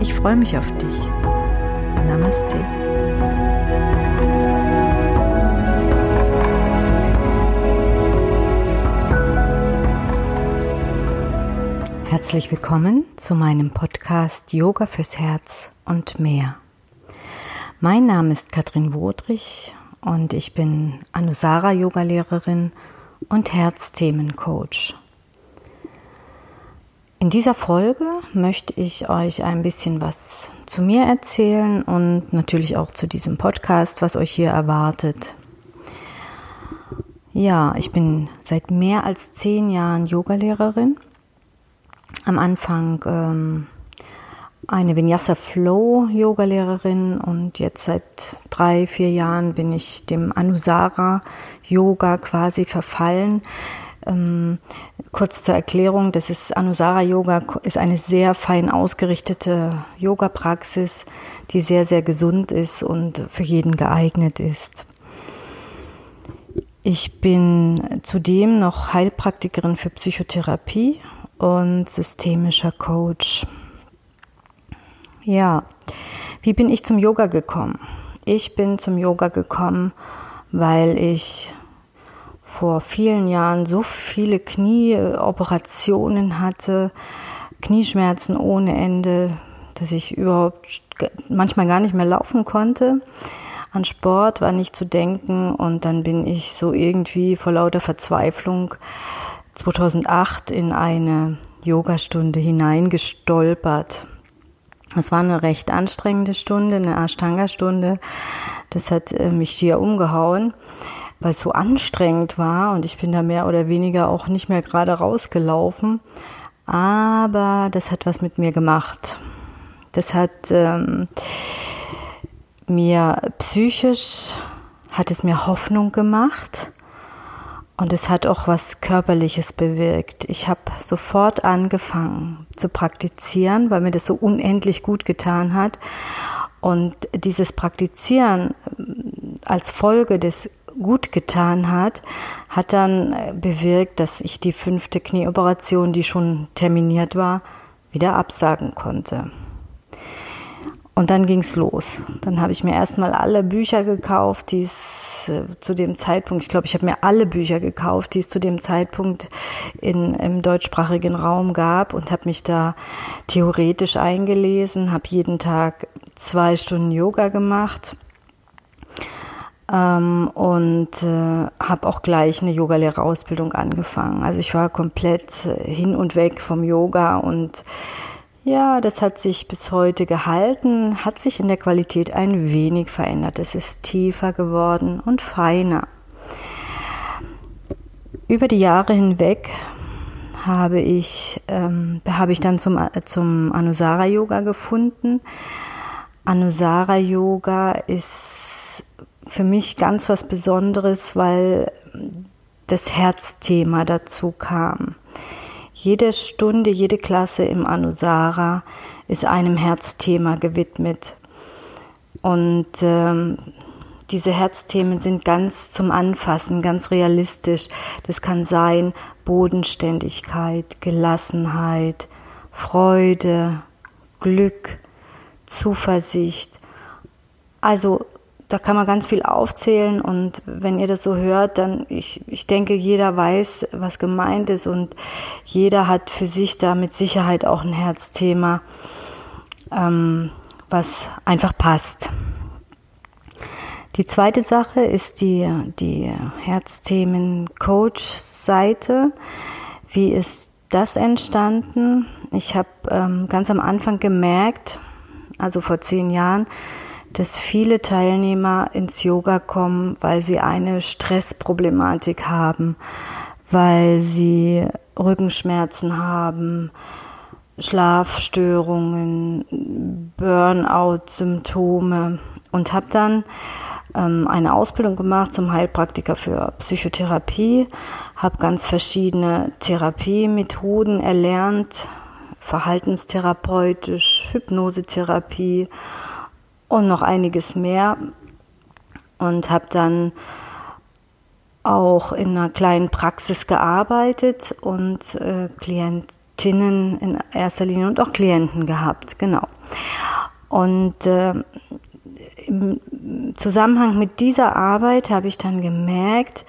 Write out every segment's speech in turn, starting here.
Ich freue mich auf dich. Namaste. Herzlich willkommen zu meinem Podcast Yoga fürs Herz und mehr. Mein Name ist Katrin Wodrich und ich bin Anusara Yogalehrerin und Herzthemencoach. In dieser Folge möchte ich euch ein bisschen was zu mir erzählen und natürlich auch zu diesem Podcast, was euch hier erwartet. Ja, ich bin seit mehr als zehn Jahren Yogalehrerin. Am Anfang ähm, eine Vinyasa Flow Yogalehrerin und jetzt seit drei, vier Jahren bin ich dem Anusara Yoga quasi verfallen. Ähm, kurz zur Erklärung, das ist Anusara Yoga, ist eine sehr fein ausgerichtete Yoga-Praxis, die sehr, sehr gesund ist und für jeden geeignet ist. Ich bin zudem noch Heilpraktikerin für Psychotherapie und systemischer Coach. Ja, wie bin ich zum Yoga gekommen? Ich bin zum Yoga gekommen, weil ich vor vielen Jahren so viele Knieoperationen hatte, Knieschmerzen ohne Ende, dass ich überhaupt manchmal gar nicht mehr laufen konnte. An Sport war nicht zu denken und dann bin ich so irgendwie vor lauter Verzweiflung 2008 in eine Yogastunde hineingestolpert. Es war eine recht anstrengende Stunde, eine Ashtanga-Stunde. Das hat äh, mich hier umgehauen weil es so anstrengend war und ich bin da mehr oder weniger auch nicht mehr gerade rausgelaufen. Aber das hat was mit mir gemacht. Das hat ähm, mir psychisch, hat es mir Hoffnung gemacht und es hat auch was Körperliches bewirkt. Ich habe sofort angefangen zu praktizieren, weil mir das so unendlich gut getan hat. Und dieses Praktizieren ähm, als Folge des gut getan hat, hat dann äh, bewirkt, dass ich die fünfte Knieoperation, die schon terminiert war, wieder absagen konnte. Und dann ging's los. Dann habe ich mir erstmal alle Bücher gekauft, die es äh, zu dem Zeitpunkt, ich glaube, ich habe mir alle Bücher gekauft, die es zu dem Zeitpunkt in, im deutschsprachigen Raum gab und habe mich da theoretisch eingelesen, habe jeden Tag zwei Stunden Yoga gemacht ähm, und äh, habe auch gleich eine Yogalehrerausbildung angefangen. Also ich war komplett äh, hin und weg vom Yoga und ja, das hat sich bis heute gehalten, hat sich in der Qualität ein wenig verändert. Es ist tiefer geworden und feiner. Über die Jahre hinweg habe ich, ähm, habe ich dann zum, zum Anusara Yoga gefunden. Anusara Yoga ist für mich ganz was Besonderes, weil das Herzthema dazu kam. Jede Stunde, jede Klasse im Anusara ist einem Herzthema gewidmet. Und ähm, diese Herzthemen sind ganz zum Anfassen, ganz realistisch. Das kann sein Bodenständigkeit, Gelassenheit, Freude, Glück, Zuversicht. Also da kann man ganz viel aufzählen und wenn ihr das so hört, dann ich, ich denke, jeder weiß, was gemeint ist und jeder hat für sich da mit Sicherheit auch ein Herzthema, ähm, was einfach passt. Die zweite Sache ist die, die Herzthemen-Coach-Seite. Wie ist das entstanden? Ich habe ähm, ganz am Anfang gemerkt, also vor zehn Jahren, dass viele Teilnehmer ins Yoga kommen, weil sie eine Stressproblematik haben, weil sie Rückenschmerzen haben, Schlafstörungen, Burnout-Symptome und habe dann ähm, eine Ausbildung gemacht zum Heilpraktiker für Psychotherapie, habe ganz verschiedene Therapiemethoden erlernt, verhaltenstherapeutisch, Hypnosetherapie und noch einiges mehr und habe dann auch in einer kleinen Praxis gearbeitet und äh, Klientinnen in erster Linie und auch Klienten gehabt, genau. Und äh, im Zusammenhang mit dieser Arbeit habe ich dann gemerkt,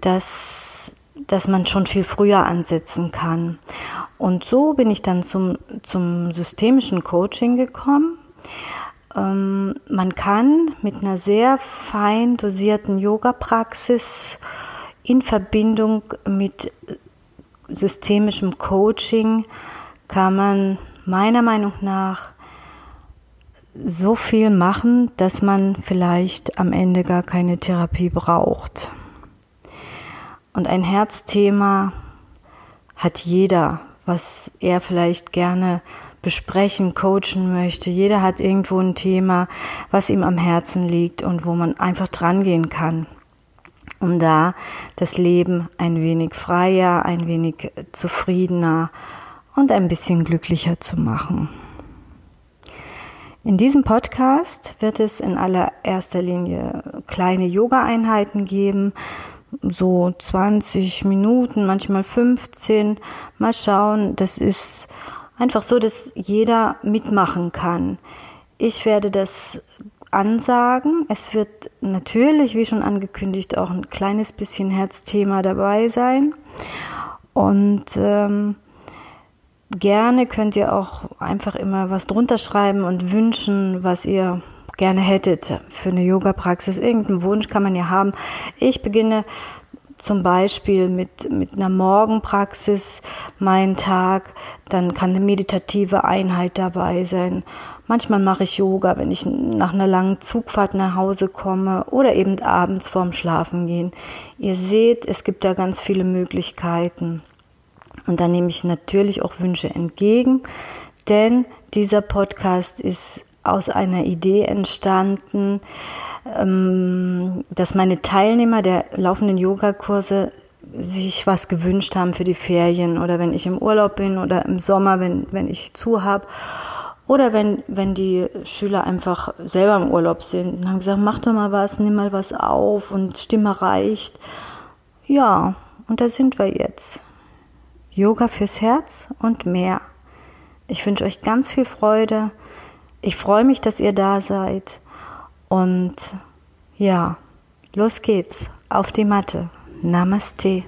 dass, dass man schon viel früher ansetzen kann. Und so bin ich dann zum, zum systemischen Coaching gekommen. Ähm, man kann mit einer sehr fein dosierten Yoga-Praxis in Verbindung mit systemischem Coaching kann man meiner Meinung nach so viel machen, dass man vielleicht am Ende gar keine Therapie braucht. Und ein Herzthema hat jeder, was er vielleicht gerne besprechen, coachen möchte. Jeder hat irgendwo ein Thema, was ihm am Herzen liegt und wo man einfach dran gehen kann, um da das Leben ein wenig freier, ein wenig zufriedener und ein bisschen glücklicher zu machen. In diesem Podcast wird es in allererster Linie kleine Yoga-Einheiten geben, so 20 Minuten, manchmal 15. Mal schauen, das ist einfach so, dass jeder mitmachen kann. Ich werde das ansagen. Es wird natürlich, wie schon angekündigt, auch ein kleines bisschen Herzthema dabei sein. Und ähm, gerne könnt ihr auch einfach immer was drunter schreiben und wünschen, was ihr gerne hättet für eine Yoga-Praxis. Irgendeinen Wunsch kann man ja haben. Ich beginne zum Beispiel mit, mit einer Morgenpraxis meinen Tag, dann kann eine meditative Einheit dabei sein. Manchmal mache ich Yoga, wenn ich nach einer langen Zugfahrt nach Hause komme oder eben abends vorm Schlafen gehen. Ihr seht, es gibt da ganz viele Möglichkeiten. Und da nehme ich natürlich auch Wünsche entgegen, denn dieser Podcast ist aus einer Idee entstanden, dass meine Teilnehmer der laufenden Yogakurse sich was gewünscht haben für die Ferien oder wenn ich im Urlaub bin oder im Sommer, wenn, wenn ich zu habe. Oder wenn, wenn die Schüler einfach selber im Urlaub sind und haben gesagt, mach doch mal was, nimm mal was auf und Stimme reicht. Ja, und da sind wir jetzt. Yoga fürs Herz und mehr. Ich wünsche euch ganz viel Freude. Ich freue mich, dass ihr da seid. Und ja, los geht's auf die Matte. Namaste.